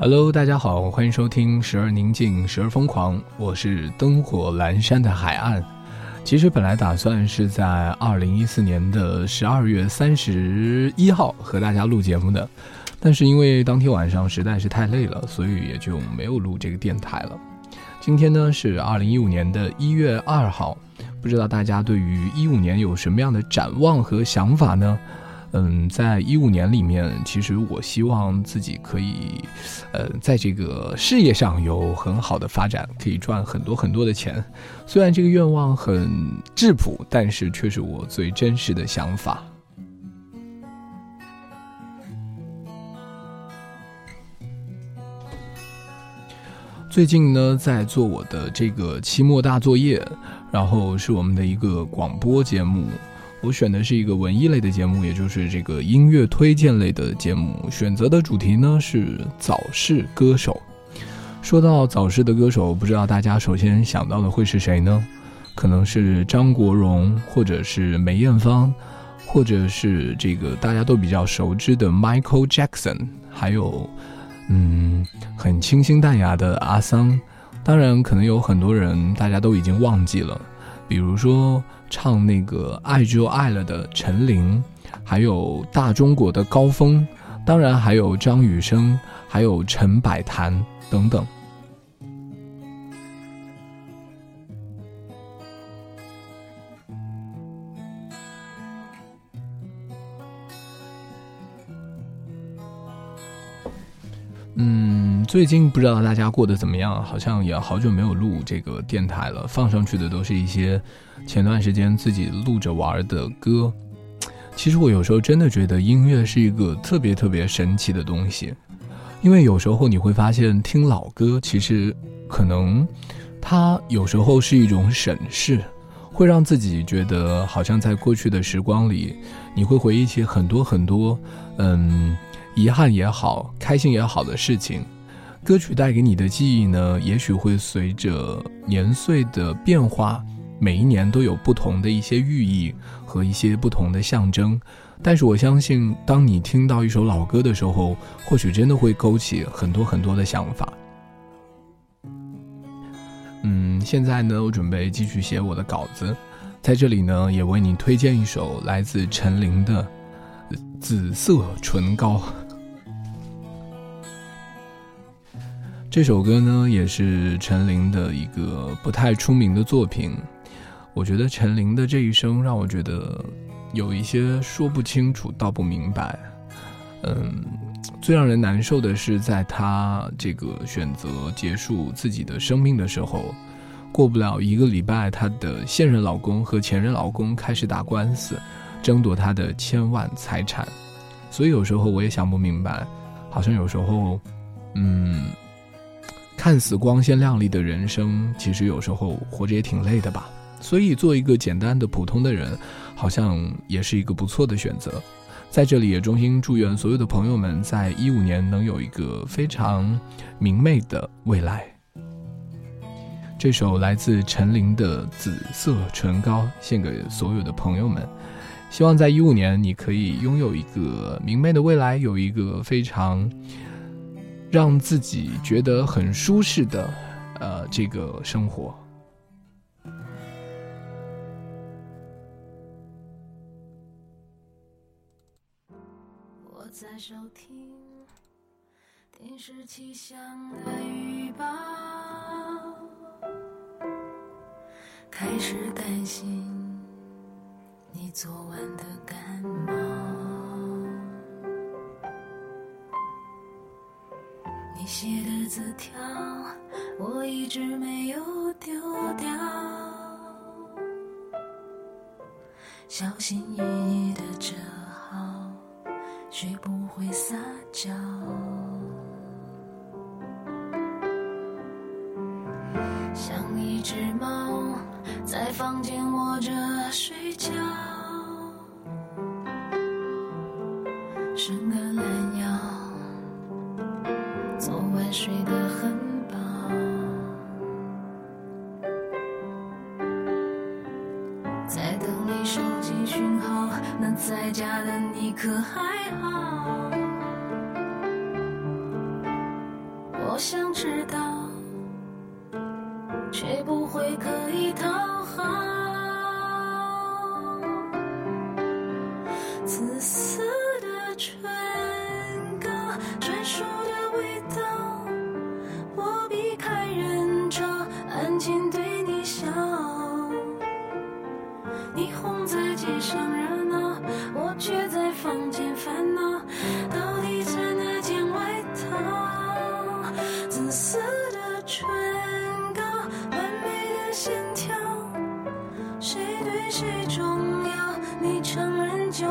Hello，大家好，欢迎收听时而宁静，时而疯狂。我是灯火阑珊的海岸。其实本来打算是在二零一四年的十二月三十一号和大家录节目的，但是因为当天晚上实在是太累了，所以也就没有录这个电台了。今天呢是二零一五年的一月二号，不知道大家对于一五年有什么样的展望和想法呢？嗯，在一五年里面，其实我希望自己可以，呃，在这个事业上有很好的发展，可以赚很多很多的钱。虽然这个愿望很质朴，但是却是我最真实的想法。最近呢，在做我的这个期末大作业，然后是我们的一个广播节目。我选的是一个文艺类的节目，也就是这个音乐推荐类的节目。选择的主题呢是早逝歌手。说到早逝的歌手，不知道大家首先想到的会是谁呢？可能是张国荣，或者是梅艳芳，或者是这个大家都比较熟知的 Michael Jackson，还有嗯很清新淡雅的阿桑。当然，可能有很多人大家都已经忘记了，比如说。唱那个爱就爱了的陈琳，还有大中国的高峰，当然还有张雨生，还有陈百潭等等。嗯，最近不知道大家过得怎么样，好像也好久没有录这个电台了，放上去的都是一些。前段时间自己录着玩的歌，其实我有时候真的觉得音乐是一个特别特别神奇的东西，因为有时候你会发现听老歌，其实可能它有时候是一种审视，会让自己觉得好像在过去的时光里，你会回忆起很多很多，嗯，遗憾也好，开心也好的事情。歌曲带给你的记忆呢，也许会随着年岁的变化。每一年都有不同的一些寓意和一些不同的象征，但是我相信，当你听到一首老歌的时候，或许真的会勾起很多很多的想法。嗯，现在呢，我准备继续写我的稿子，在这里呢，也为你推荐一首来自陈琳的《紫色唇膏》。这首歌呢，也是陈琳的一个不太出名的作品。我觉得陈琳的这一生让我觉得有一些说不清楚、道不明白。嗯，最让人难受的是，在她这个选择结束自己的生命的时候，过不了一个礼拜，她的现任老公和前任老公开始打官司，争夺她的千万财产。所以有时候我也想不明白，好像有时候，嗯，看似光鲜亮丽的人生，其实有时候活着也挺累的吧。所以，做一个简单的普通的人，好像也是一个不错的选择。在这里，也衷心祝愿所有的朋友们，在一五年能有一个非常明媚的未来。这首来自陈琳的《紫色唇膏》献给所有的朋友们，希望在一五年你可以拥有一个明媚的未来，有一个非常让自己觉得很舒适的呃这个生活。我在收听电视气象的预报，开始担心你昨晚的感冒。写的字条，我一直没有丢掉，小心翼翼的折好。学不会撒娇，像一只猫在房间窝着睡觉，在等你手机讯号，那在家的你可还好？我想知道，却不会刻意逃。霓虹在街上热闹，我却在房间烦恼。到底穿哪件外套？紫色的唇膏，完美的线条，谁对谁重要？你承认就。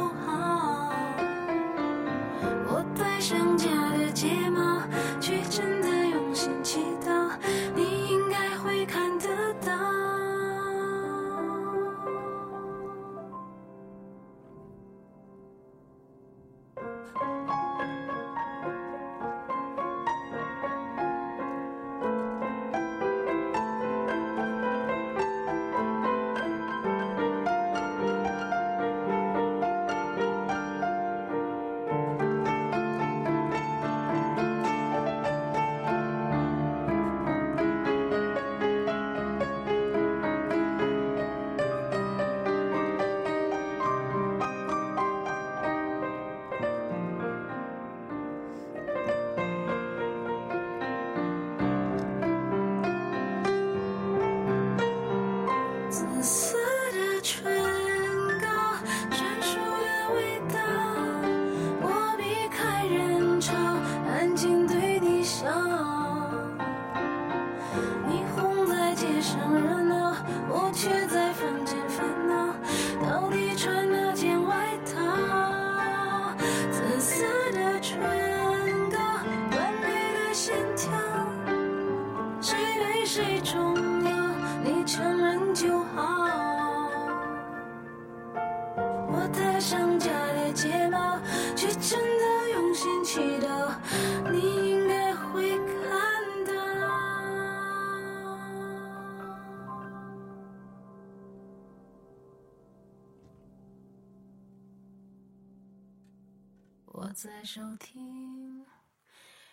在收听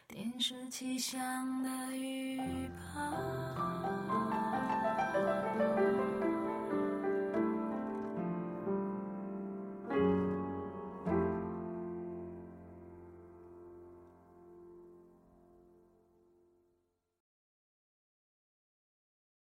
电视机响的预报。